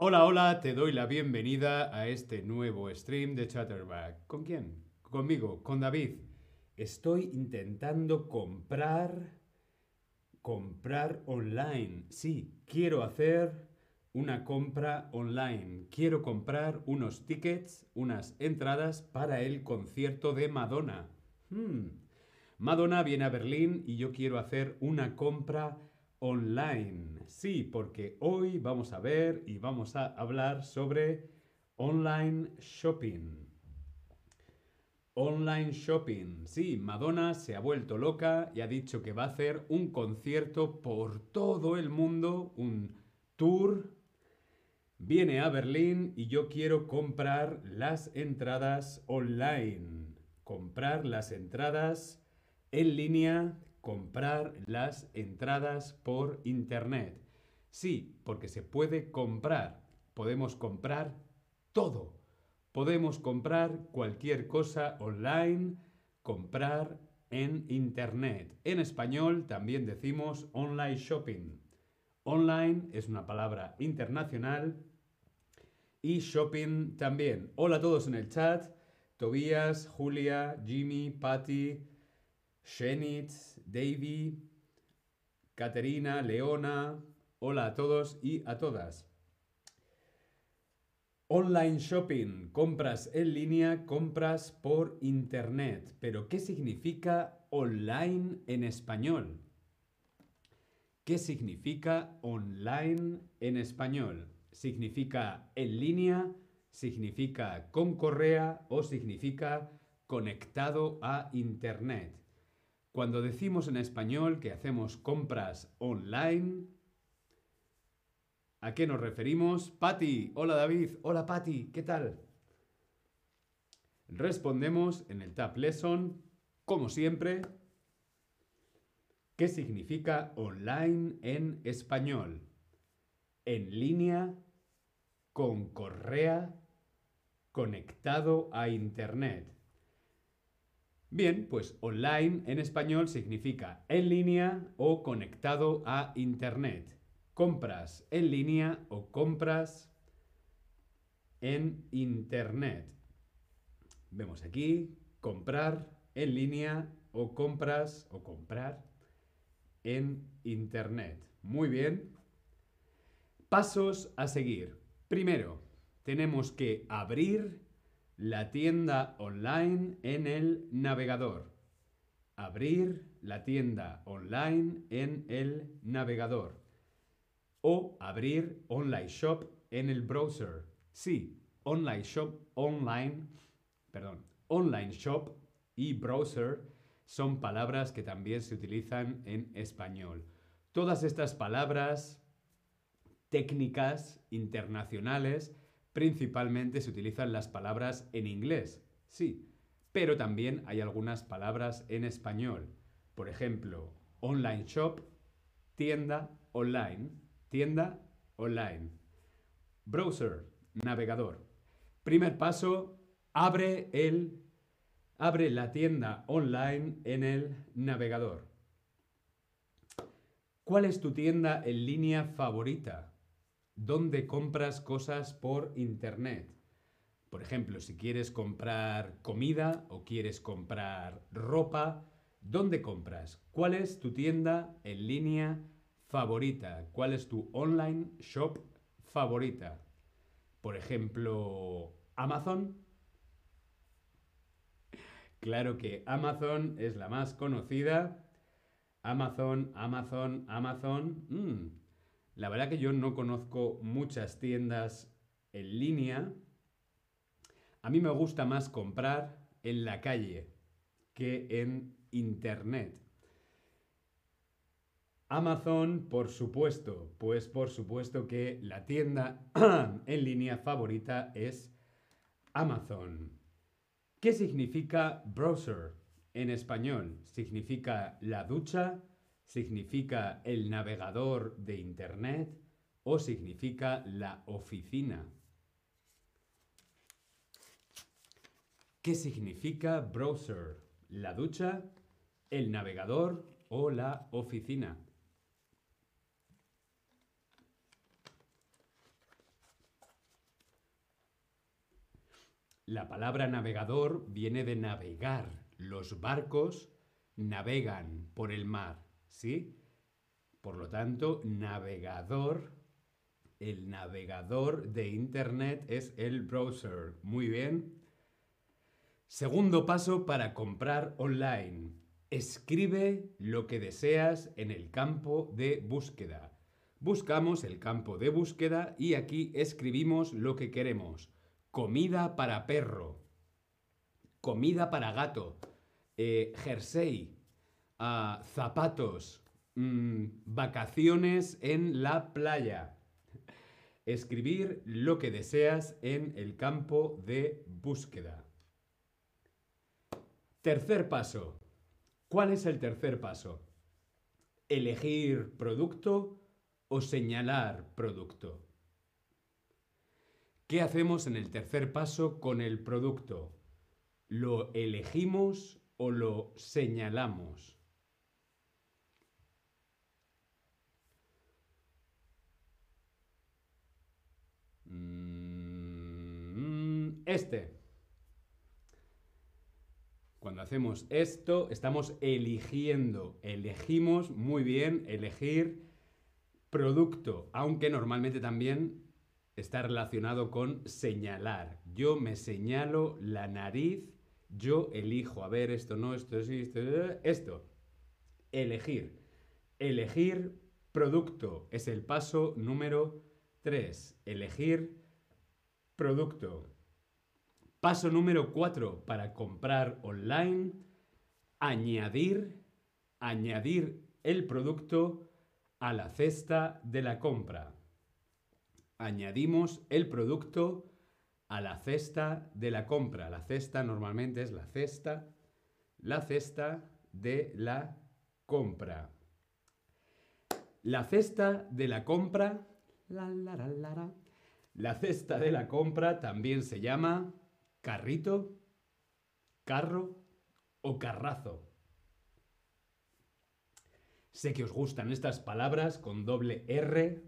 Hola, hola, te doy la bienvenida a este nuevo stream de Chatterback. ¿Con quién? Conmigo, con David. Estoy intentando comprar... Comprar online. Sí, quiero hacer una compra online. Quiero comprar unos tickets, unas entradas para el concierto de Madonna. Hmm. Madonna viene a Berlín y yo quiero hacer una compra online. Sí, porque hoy vamos a ver y vamos a hablar sobre online shopping. Online shopping. Sí, Madonna se ha vuelto loca y ha dicho que va a hacer un concierto por todo el mundo, un tour. Viene a Berlín y yo quiero comprar las entradas online. Comprar las entradas en línea, comprar las entradas por internet. Sí, porque se puede comprar. Podemos comprar todo Podemos comprar cualquier cosa online, comprar en Internet. En español también decimos online shopping. Online es una palabra internacional y shopping también. Hola a todos en el chat. Tobías, Julia, Jimmy, Patty, Shenitz, Davy, Caterina, Leona. Hola a todos y a todas. Online shopping, compras en línea, compras por internet. Pero ¿qué significa online en español? ¿Qué significa online en español? ¿Significa en línea? ¿Significa con correa? ¿O significa conectado a internet? Cuando decimos en español que hacemos compras online, ¿A qué nos referimos? Patti, hola David, hola Patti, ¿qué tal? Respondemos en el Tab Lesson, como siempre, ¿qué significa online en español? En línea, con correa, conectado a Internet. Bien, pues online en español significa en línea o conectado a Internet compras en línea o compras en internet. Vemos aquí comprar en línea o compras o comprar en internet. Muy bien. Pasos a seguir. Primero, tenemos que abrir la tienda online en el navegador. Abrir la tienda online en el navegador o abrir online shop en el browser. Sí, online shop, online, perdón, online shop y browser son palabras que también se utilizan en español. Todas estas palabras técnicas internacionales principalmente se utilizan las palabras en inglés, sí, pero también hay algunas palabras en español. Por ejemplo, online shop, tienda online, Tienda online. Browser, navegador. Primer paso, abre el abre la tienda online en el navegador. ¿Cuál es tu tienda en línea favorita? ¿Dónde compras cosas por internet? Por ejemplo, si quieres comprar comida o quieres comprar ropa, ¿dónde compras? ¿Cuál es tu tienda en línea favorita? ¿Cuál es tu online shop favorita? Por ejemplo, Amazon. Claro que Amazon es la más conocida. Amazon, Amazon, Amazon. Mm. La verdad que yo no conozco muchas tiendas en línea. A mí me gusta más comprar en la calle que en internet. Amazon, por supuesto, pues por supuesto que la tienda en línea favorita es Amazon. ¿Qué significa browser en español? ¿Significa la ducha? ¿Significa el navegador de Internet? ¿O significa la oficina? ¿Qué significa browser? ¿La ducha? ¿El navegador o la oficina? La palabra navegador viene de navegar. Los barcos navegan por el mar, ¿sí? Por lo tanto, navegador, el navegador de Internet es el browser. Muy bien. Segundo paso para comprar online. Escribe lo que deseas en el campo de búsqueda. Buscamos el campo de búsqueda y aquí escribimos lo que queremos. Comida para perro. Comida para gato. Eh, jersey. Zapatos. Mm, vacaciones en la playa. Escribir lo que deseas en el campo de búsqueda. Tercer paso. ¿Cuál es el tercer paso? Elegir producto o señalar producto. ¿Qué hacemos en el tercer paso con el producto? ¿Lo elegimos o lo señalamos? Mm, este. Cuando hacemos esto, estamos eligiendo. Elegimos muy bien, elegir producto, aunque normalmente también está relacionado con señalar. Yo me señalo la nariz, yo elijo, a ver, esto no, esto sí, esto, esto. Elegir. Elegir producto es el paso número 3. Elegir producto. Paso número 4 para comprar online. Añadir, añadir el producto a la cesta de la compra. Añadimos el producto a la cesta de la compra. La cesta normalmente es la cesta, la cesta de la compra. La cesta de la compra, la, la cesta de la compra también se llama carrito, carro o carrazo. Sé que os gustan estas palabras con doble R.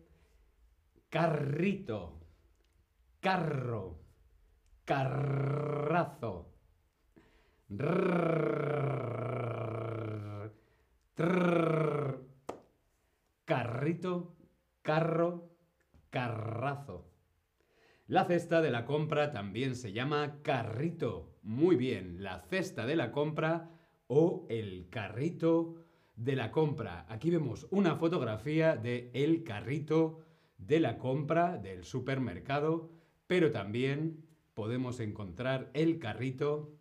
Carrito, carro, carrazo. carrito, carro, carrazo. La cesta de la compra también se llama carrito. Muy bien, la cesta de la compra o el carrito de la compra. Aquí vemos una fotografía de el carrito de la compra del supermercado, pero también podemos encontrar el carrito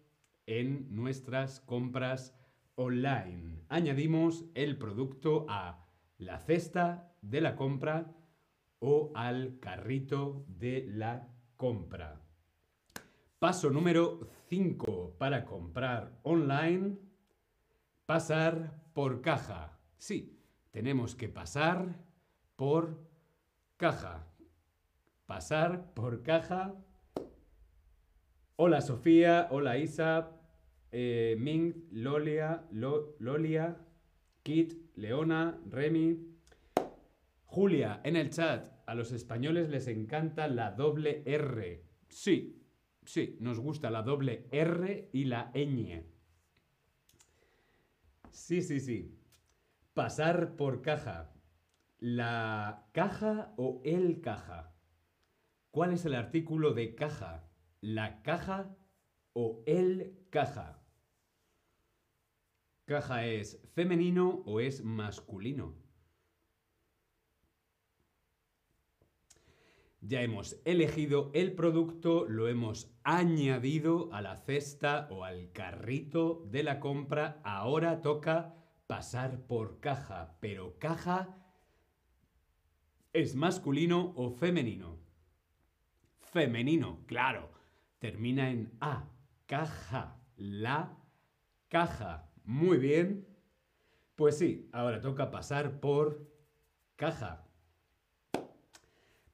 en nuestras compras online. Añadimos el producto a la cesta de la compra o al carrito de la compra. Paso número 5 para comprar online. Pasar por caja. Sí, tenemos que pasar por caja. Pasar por caja. Hola Sofía, hola Isa, eh, Ming, Lolia, Lolia, Kit, Leona, Remy. Julia, en el chat, a los españoles les encanta la doble R. Sí, sí, nos gusta la doble R y la ñ. Sí, sí, sí. Pasar por caja. ¿La caja o el caja? ¿Cuál es el artículo de caja? ¿La caja o el caja? ¿Caja es femenino o es masculino? Ya hemos elegido el producto, lo hemos añadido a la cesta o al carrito de la compra. Ahora toca pasar por caja. Pero caja es masculino o femenino. Femenino, claro. Termina en A. Caja. La caja. Muy bien. Pues sí, ahora toca pasar por caja.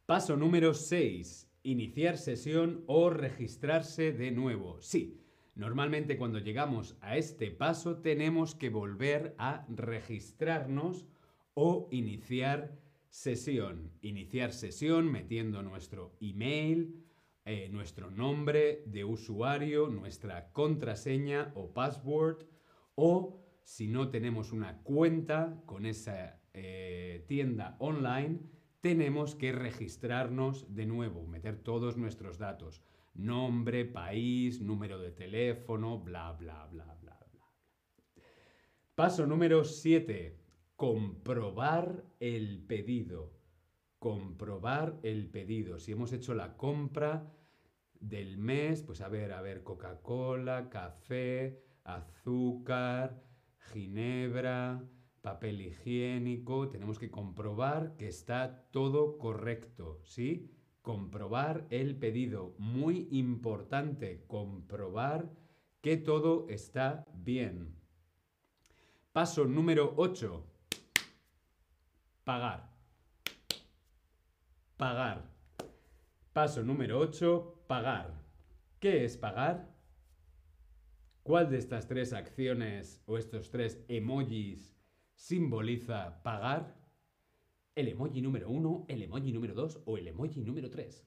Paso número 6. Iniciar sesión o registrarse de nuevo. Sí, normalmente cuando llegamos a este paso tenemos que volver a registrarnos o iniciar sesión. Iniciar sesión metiendo nuestro email eh, nuestro nombre de usuario, nuestra contraseña o password, o si no tenemos una cuenta con esa eh, tienda online, tenemos que registrarnos de nuevo, meter todos nuestros datos. Nombre, país, número de teléfono, bla, bla, bla, bla, bla. Paso número 7. Comprobar el pedido. Comprobar el pedido. Si hemos hecho la compra del mes, pues a ver, a ver, Coca-Cola, café, azúcar, ginebra, papel higiénico, tenemos que comprobar que está todo correcto, ¿sí? Comprobar el pedido. Muy importante, comprobar que todo está bien. Paso número 8. Pagar. Pagar. Paso número 8. Pagar. ¿Qué es pagar? ¿Cuál de estas tres acciones o estos tres emojis simboliza pagar? ¿El emoji número uno, el emoji número dos o el emoji número tres?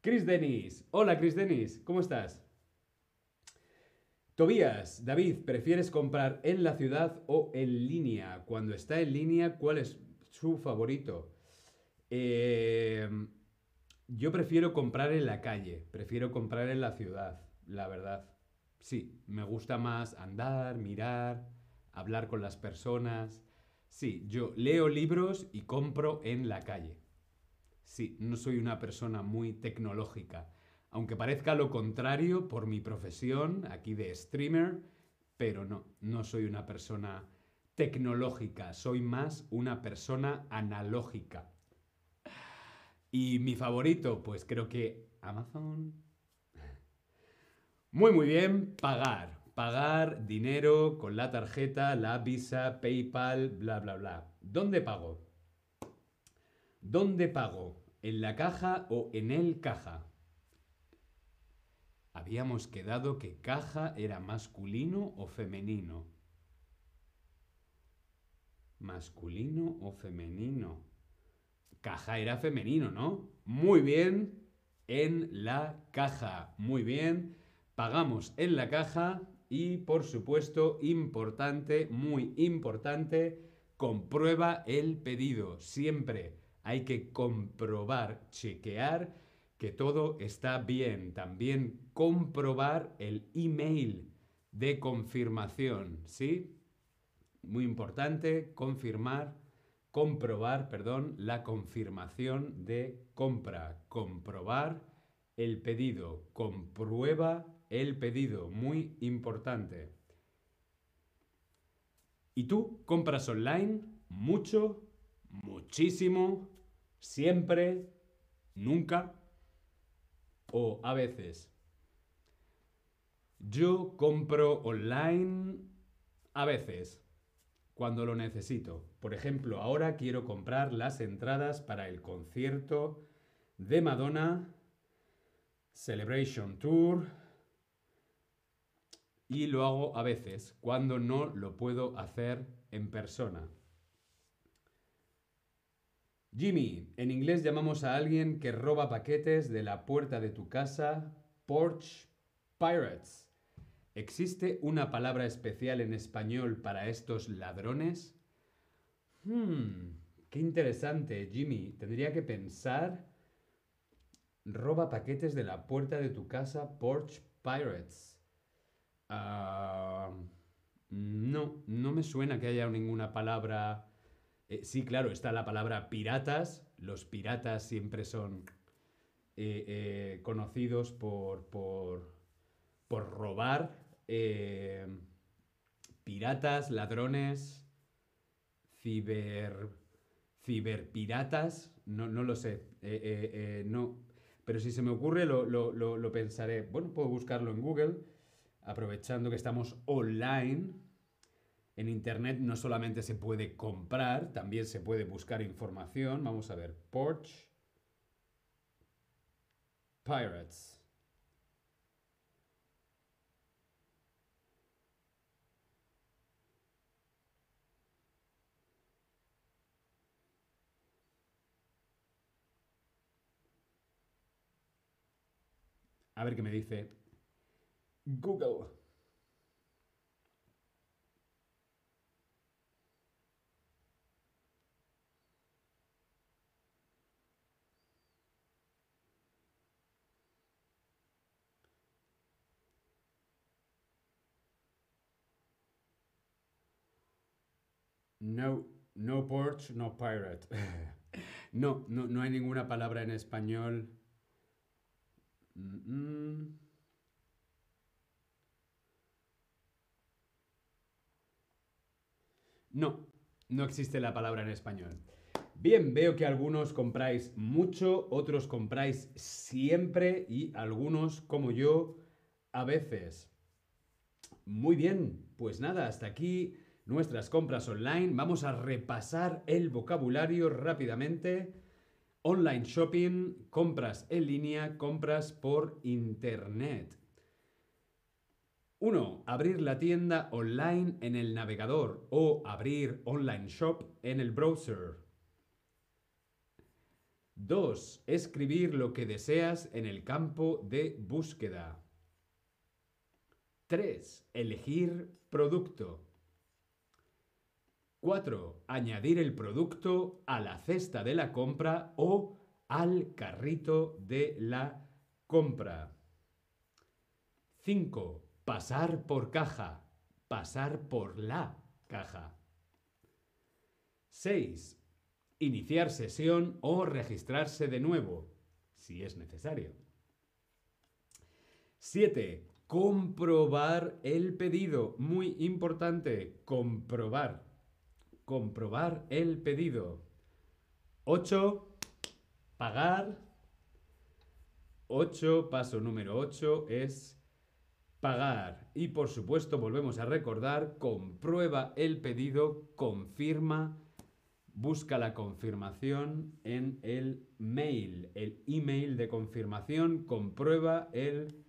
Chris Dennis. Hola Chris Dennis, ¿cómo estás? Tobías, David, ¿prefieres comprar en la ciudad o en línea? Cuando está en línea, ¿cuál es su favorito? Eh, yo prefiero comprar en la calle, prefiero comprar en la ciudad, la verdad. Sí, me gusta más andar, mirar, hablar con las personas. Sí, yo leo libros y compro en la calle. Sí, no soy una persona muy tecnológica. Aunque parezca lo contrario por mi profesión aquí de streamer, pero no, no soy una persona tecnológica, soy más una persona analógica. Y mi favorito, pues creo que Amazon. Muy, muy bien, pagar pagar dinero con la tarjeta, la Visa, PayPal, bla, bla, bla. ¿Dónde pago? ¿Dónde pago? ¿En la caja o en el caja? Habíamos quedado que caja era masculino o femenino. Masculino o femenino. Caja era femenino, ¿no? Muy bien. En la caja. Muy bien. Pagamos en la caja y por supuesto, importante, muy importante, comprueba el pedido. Siempre hay que comprobar, chequear que todo está bien. También comprobar el email de confirmación, ¿sí? Muy importante, confirmar, comprobar, perdón, la confirmación de compra. Comprobar el pedido. Comprueba el pedido, muy importante. ¿Y tú compras online? ¿Mucho? ¿Muchísimo? ¿Siempre? ¿Nunca? ¿O a veces? Yo compro online a veces, cuando lo necesito. Por ejemplo, ahora quiero comprar las entradas para el concierto de Madonna Celebration Tour y lo hago a veces, cuando no lo puedo hacer en persona. Jimmy, en inglés llamamos a alguien que roba paquetes de la puerta de tu casa porch pirates. ¿Existe una palabra especial en español para estos ladrones? Hmm, qué interesante, Jimmy. Tendría que pensar. Roba paquetes de la puerta de tu casa porch pirates. Ah, no, no me suena que haya ninguna palabra. Eh, sí, claro, está la palabra piratas. Los piratas siempre son eh, eh, conocidos por, por, por robar. piratas, ladrones, ciber, ciberpiratas. No, no lo sé. no. Pero si se me ocurre, lo, lo pensaré. Bueno, puedo buscarlo en Google aprovechando que estamos online, en Internet no solamente se puede comprar, también se puede buscar información. Vamos a ver, Porch Pirates. A ver qué me dice. Google. No, no porch, no pirate. no, no, no hay ninguna palabra en español. No, no existe la palabra en español. Bien, veo que algunos compráis mucho, otros compráis siempre y algunos, como yo, a veces. Muy bien, pues nada, hasta aquí nuestras compras online. Vamos a repasar el vocabulario rápidamente. Online shopping, compras en línea, compras por internet. 1. Abrir la tienda online en el navegador o abrir online shop en el browser. 2. Escribir lo que deseas en el campo de búsqueda. 3. Elegir producto. 4. Añadir el producto a la cesta de la compra o al carrito de la compra. 5. Pasar por caja. Pasar por la caja. 6. Iniciar sesión o registrarse de nuevo, si es necesario. 7. Comprobar el pedido. Muy importante, comprobar. Comprobar el pedido. 8. Pagar. 8. Paso número 8 es pagar. Y por supuesto, volvemos a recordar, comprueba el pedido, confirma, busca la confirmación en el mail, el email de confirmación, comprueba el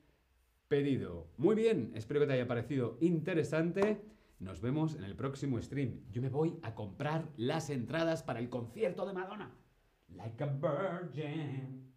pedido. Muy bien, espero que te haya parecido interesante. Nos vemos en el próximo stream. Yo me voy a comprar las entradas para el concierto de Madonna. Like a virgin.